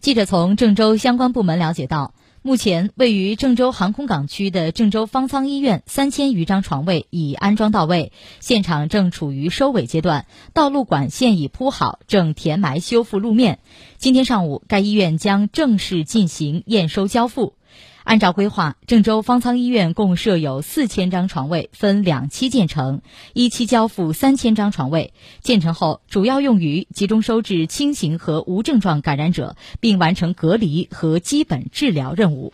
记者从郑州相关部门了解到，目前位于郑州航空港区的郑州方舱医院三千余张床位已安装到位，现场正处于收尾阶段，道路管线已铺好，正填埋修复路面。今天上午，该医院将正式进行验收交付。按照规划，郑州方舱医院共设有四千张床位，分两期建成，一期交付三千张床位。建成后，主要用于集中收治轻型和无症状感染者，并完成隔离和基本治疗任务。